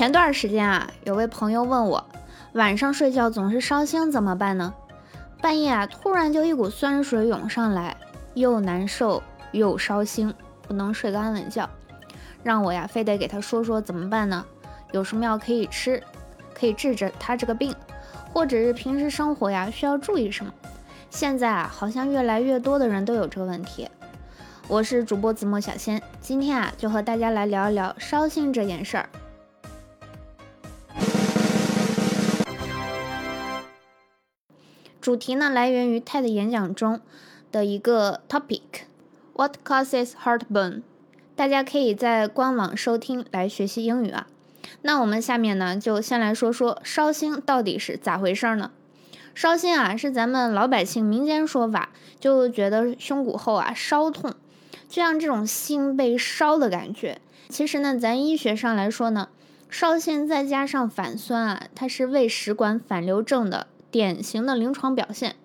前段时间啊，有位朋友问我，晚上睡觉总是烧心怎么办呢？半夜啊，突然就一股酸水涌上来，又难受又烧心，不能睡个安稳觉，让我呀非得给他说说怎么办呢？有什么药可以吃，可以治着他这个病，或者是平时生活呀需要注意什么？现在啊，好像越来越多的人都有这个问题。我是主播子墨小仙，今天啊就和大家来聊一聊烧心这件事儿。主题呢来源于 TED 演讲中的一个 topic：What causes heartburn？大家可以在官网收听来学习英语啊。那我们下面呢就先来说说烧心到底是咋回事呢？烧心啊是咱们老百姓民间说法，就觉得胸骨后啊烧痛，就像这种心被烧的感觉。其实呢，咱医学上来说呢，烧心再加上反酸啊，它是胃食管反流症的。典型的临床表现，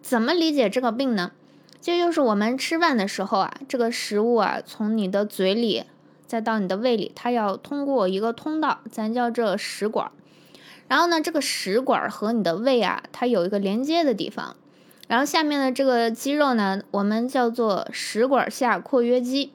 怎么理解这个病呢？这就是我们吃饭的时候啊，这个食物啊从你的嘴里再到你的胃里，它要通过一个通道，咱叫这食管。然后呢，这个食管和你的胃啊，它有一个连接的地方。然后下面的这个肌肉呢，我们叫做食管下括约肌。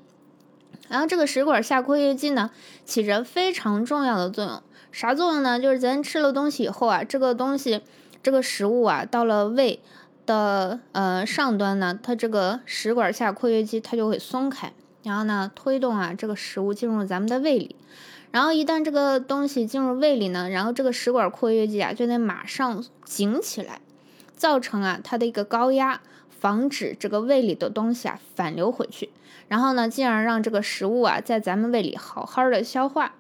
然后这个食管下括约肌呢，起着非常重要的作用。啥作用呢？就是咱吃了东西以后啊，这个东西。这个食物啊，到了胃的呃上端呢，它这个食管下括约肌它就会松开，然后呢推动啊这个食物进入咱们的胃里，然后一旦这个东西进入胃里呢，然后这个食管括约肌啊就得马上紧起来，造成啊它的一个高压，防止这个胃里的东西啊反流回去，然后呢进而让这个食物啊在咱们胃里好好的消化。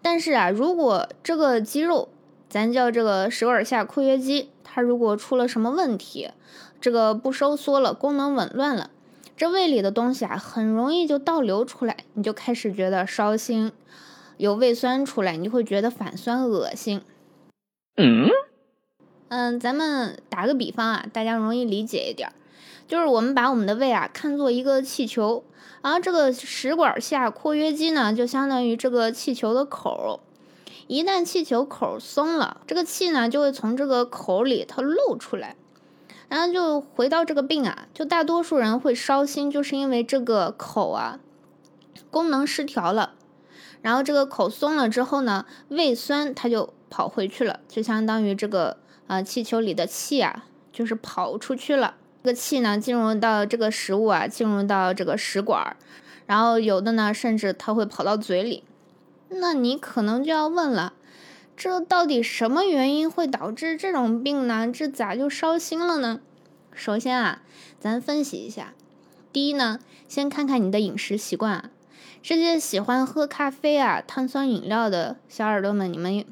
但是啊，如果这个肌肉，咱叫这个食管下括约肌，它如果出了什么问题，这个不收缩了，功能紊乱了，这胃里的东西啊，很容易就倒流出来，你就开始觉得烧心，有胃酸出来，你就会觉得反酸恶心。嗯嗯，咱们打个比方啊，大家容易理解一点，就是我们把我们的胃啊看作一个气球，然后这个食管下括约肌呢，就相当于这个气球的口。一旦气球口松了，这个气呢就会从这个口里它漏出来，然后就回到这个病啊，就大多数人会烧心，就是因为这个口啊功能失调了，然后这个口松了之后呢，胃酸它就跑回去了，就相当于这个呃气球里的气啊就是跑出去了，这个气呢进入到这个食物啊进入到这个食管，然后有的呢甚至它会跑到嘴里。那你可能就要问了，这到底什么原因会导致这种病呢？这咋就烧心了呢？首先啊，咱分析一下。第一呢，先看看你的饮食习惯啊。这些喜欢喝咖啡啊、碳酸饮料的小耳朵们，你们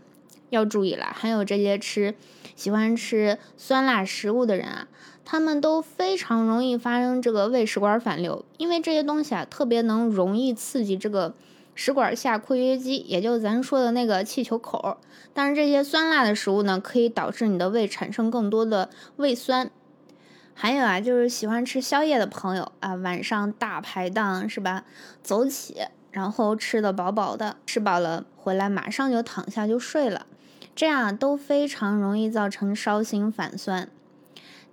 要注意了。还有这些吃喜欢吃酸辣食物的人啊，他们都非常容易发生这个胃食管反流，因为这些东西啊，特别能容易刺激这个。食管下括约肌，也就咱说的那个气球口。但是这些酸辣的食物呢，可以导致你的胃产生更多的胃酸。还有啊，就是喜欢吃宵夜的朋友啊，晚上大排档是吧？走起，然后吃的饱饱的，吃饱了回来马上就躺下就睡了，这样都非常容易造成烧心反酸。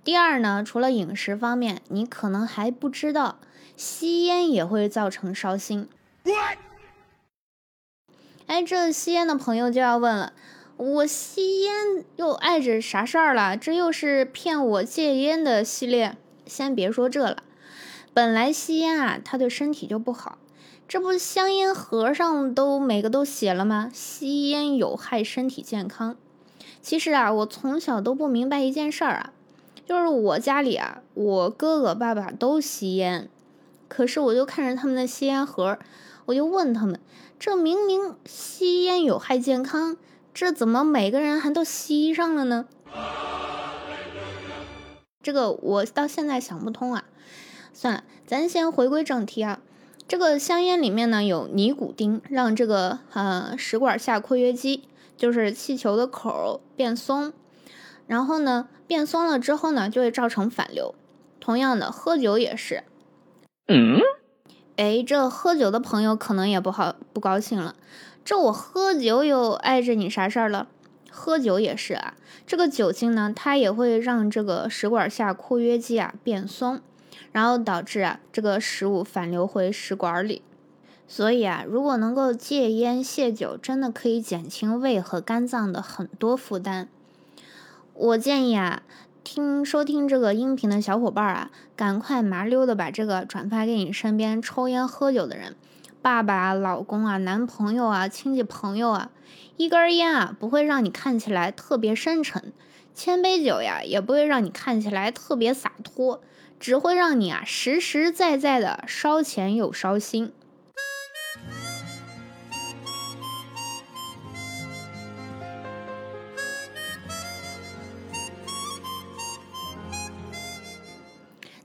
第二呢，除了饮食方面，你可能还不知道，吸烟也会造成烧心。哎，这吸烟的朋友就要问了，我吸烟又碍着啥事儿了？这又是骗我戒烟的系列。先别说这了，本来吸烟啊，它对身体就不好。这不香烟盒上都每个都写了吗？吸烟有害身体健康。其实啊，我从小都不明白一件事儿啊，就是我家里啊，我哥哥爸爸都吸烟，可是我就看着他们的吸烟盒，我就问他们。这明明吸烟有害健康，这怎么每个人还都吸上了呢？这个我到现在想不通啊。算了，咱先回归正题啊。这个香烟里面呢有尼古丁，让这个呃食管下括约肌，就是气球的口变松，然后呢变松了之后呢就会造成反流。同样的，喝酒也是。嗯。哎，这喝酒的朋友可能也不好不高兴了。这我喝酒又碍着你啥事儿了？喝酒也是啊，这个酒精呢，它也会让这个食管下括约肌啊变松，然后导致啊这个食物反流回食管里。所以啊，如果能够戒烟戒酒，真的可以减轻胃和肝脏的很多负担。我建议啊，听收听这个音频的小伙伴啊，赶快麻溜的把这个转发给你身边抽烟喝酒的人，爸爸啊、老公啊、男朋友啊、亲戚朋友啊。一根烟啊，不会让你看起来特别深沉；千杯酒呀，也不会让你看起来特别洒脱，只会让你啊实实在在的烧钱又烧心。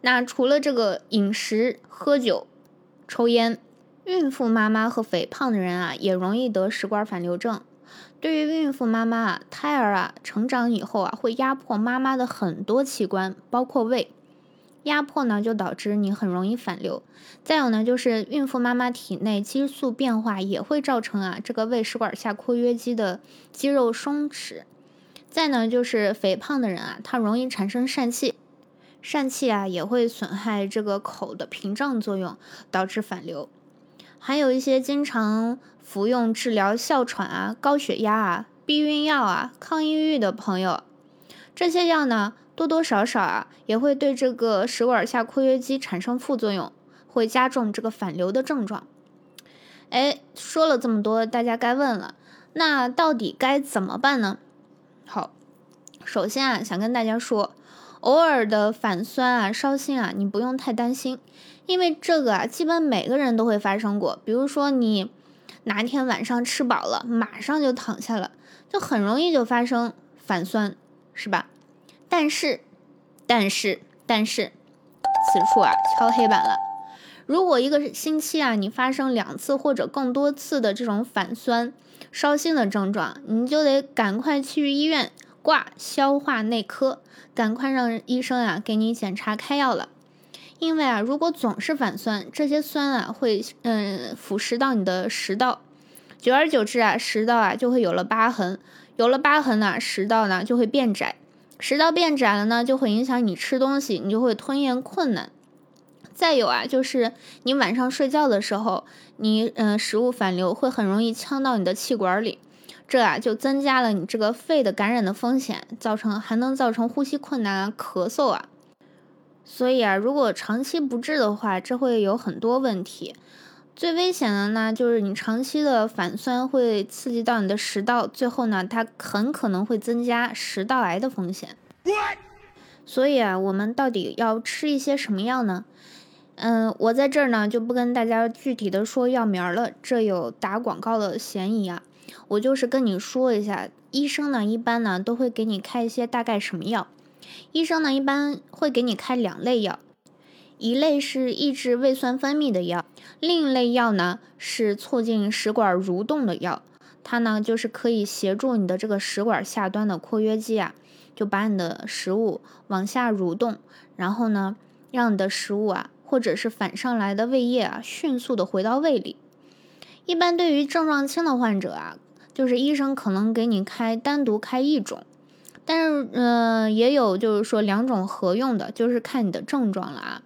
那除了这个饮食、喝酒、抽烟，孕妇妈妈和肥胖的人啊，也容易得食管反流症。对于孕妇妈妈啊，胎儿啊成长以后啊，会压迫妈妈的很多器官，包括胃。压迫呢，就导致你很容易反流。再有呢，就是孕妇妈妈体内激素变化也会造成啊，这个胃食管下括约肌的肌肉松弛。再呢，就是肥胖的人啊，他容易产生疝气。疝气啊，也会损害这个口的屏障作用，导致反流。还有一些经常服用治疗哮喘啊、高血压啊、避孕药啊、抗抑郁的朋友，这些药呢，多多少少啊，也会对这个食管下括约肌产生副作用，会加重这个反流的症状。哎，说了这么多，大家该问了，那到底该怎么办呢？好，首先啊，想跟大家说。偶尔的反酸啊、烧心啊，你不用太担心，因为这个啊，基本每个人都会发生过。比如说你哪天晚上吃饱了，马上就躺下了，就很容易就发生反酸，是吧？但是，但是，但是，此处啊敲黑板了。如果一个星期啊，你发生两次或者更多次的这种反酸、烧心的症状，你就得赶快去医院。挂消化内科，赶快让医生啊给你检查开药了。因为啊，如果总是反酸，这些酸啊会嗯腐蚀到你的食道，久而久之啊，食道啊就会有了疤痕，有了疤痕呢，食道呢就会变窄，食道变窄了呢，就会影响你吃东西，你就会吞咽困难。再有啊，就是你晚上睡觉的时候，你嗯食物反流会很容易呛到你的气管里。这啊就增加了你这个肺的感染的风险，造成还能造成呼吸困难啊、咳嗽啊。所以啊，如果长期不治的话，这会有很多问题。最危险的呢，就是你长期的反酸会刺激到你的食道，最后呢，它很可能会增加食道癌的风险。所以啊，我们到底要吃一些什么药呢？嗯，我在这儿呢就不跟大家具体的说药名了，这有打广告的嫌疑啊。我就是跟你说一下，医生呢一般呢都会给你开一些大概什么药。医生呢一般会给你开两类药，一类是抑制胃酸分泌的药，另一类药呢是促进食管蠕动的药。它呢就是可以协助你的这个食管下端的括约肌啊，就把你的食物往下蠕动，然后呢让你的食物啊或者是反上来的胃液啊迅速的回到胃里。一般对于症状轻的患者啊，就是医生可能给你开单独开一种，但是嗯，也有就是说两种合用的，就是看你的症状了啊。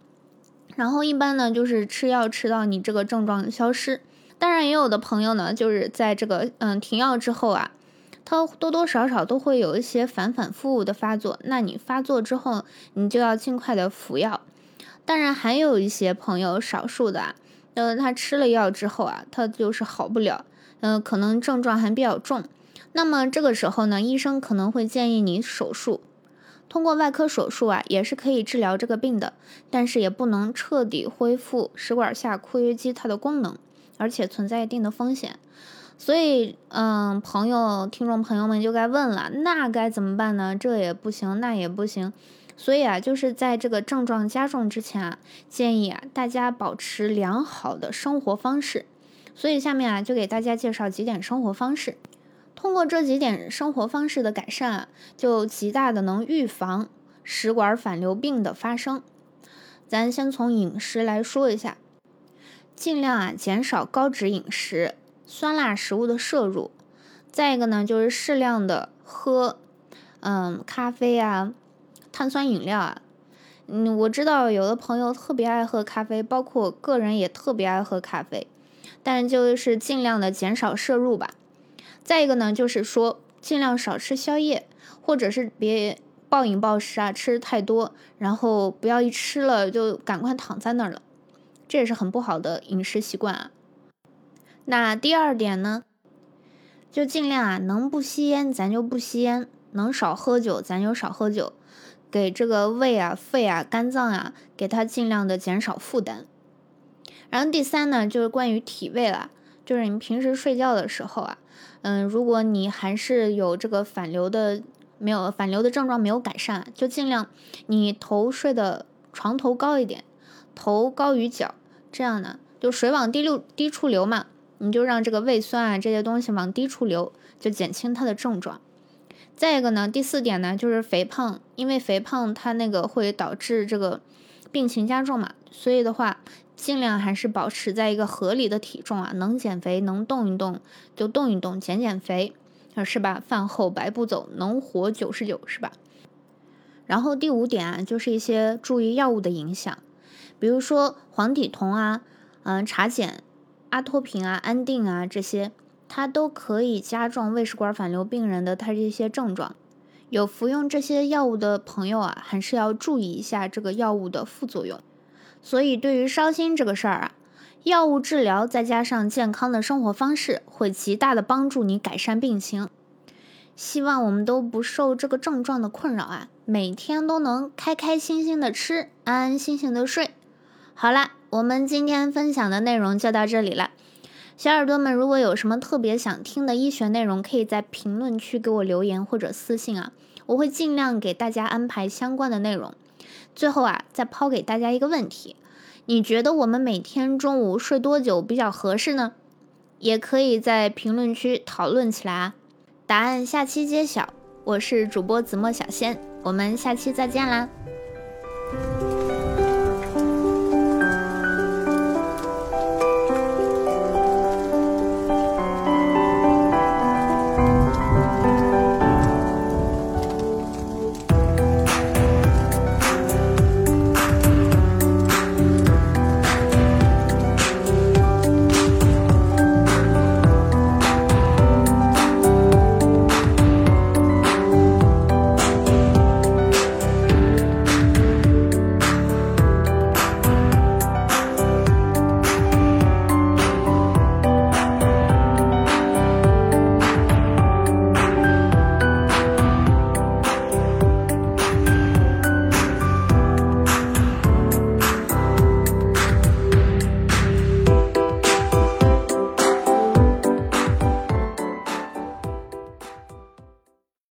然后一般呢就是吃药吃到你这个症状消失。当然也有的朋友呢，就是在这个嗯停药之后啊，他多多少少都会有一些反反复复的发作。那你发作之后，你就要尽快的服药。当然还有一些朋友，少数的啊。呃，他吃了药之后啊，他就是好不了，嗯，可能症状还比较重。那么这个时候呢，医生可能会建议你手术。通过外科手术啊，也是可以治疗这个病的，但是也不能彻底恢复食管下括约肌它的功能，而且存在一定的风险。所以，嗯，朋友、听众朋友们就该问了，那该怎么办呢？这也不行，那也不行。所以啊，就是在这个症状加重之前啊，建议啊大家保持良好的生活方式。所以下面啊就给大家介绍几点生活方式。通过这几点生活方式的改善啊，就极大的能预防食管反流病的发生。咱先从饮食来说一下，尽量啊减少高脂饮食，酸辣食物的摄入。再一个呢，就是适量的喝，嗯，咖啡啊，碳酸饮料啊。嗯，我知道有的朋友特别爱喝咖啡，包括个人也特别爱喝咖啡，但就是尽量的减少摄入吧。再一个呢，就是说尽量少吃宵夜，或者是别暴饮暴食啊，吃太多，然后不要一吃了就赶快躺在那儿了，这也是很不好的饮食习惯啊。那第二点呢，就尽量啊，能不吸烟咱就不吸烟，能少喝酒咱就少喝酒。给这个胃啊、肺啊、肝脏啊，给它尽量的减少负担。然后第三呢，就是关于体位了，就是你平时睡觉的时候啊，嗯，如果你还是有这个反流的，没有反流的症状没有改善，就尽量你头睡的床头高一点，头高于脚，这样呢，就水往低流低处流嘛，你就让这个胃酸啊这些东西往低处流，就减轻它的症状。再一个呢，第四点呢，就是肥胖，因为肥胖它那个会导致这个病情加重嘛，所以的话，尽量还是保持在一个合理的体重啊，能减肥能动一动就动一动，减减肥，是吧？饭后百步走，能活九十九，是吧？然后第五点啊，就是一些注意药物的影响，比如说黄体酮啊，嗯，茶碱、阿托品啊、安定啊这些。它都可以加重胃食管反流病人的他这些症状，有服用这些药物的朋友啊，还是要注意一下这个药物的副作用。所以对于烧心这个事儿啊，药物治疗再加上健康的生活方式，会极大的帮助你改善病情。希望我们都不受这个症状的困扰啊，每天都能开开心心的吃，安安心心的睡。好啦，我们今天分享的内容就到这里了。小耳朵们，如果有什么特别想听的医学内容，可以在评论区给我留言或者私信啊，我会尽量给大家安排相关的内容。最后啊，再抛给大家一个问题：你觉得我们每天中午睡多久比较合适呢？也可以在评论区讨论起来啊，答案下期揭晓。我是主播子墨小仙，我们下期再见啦。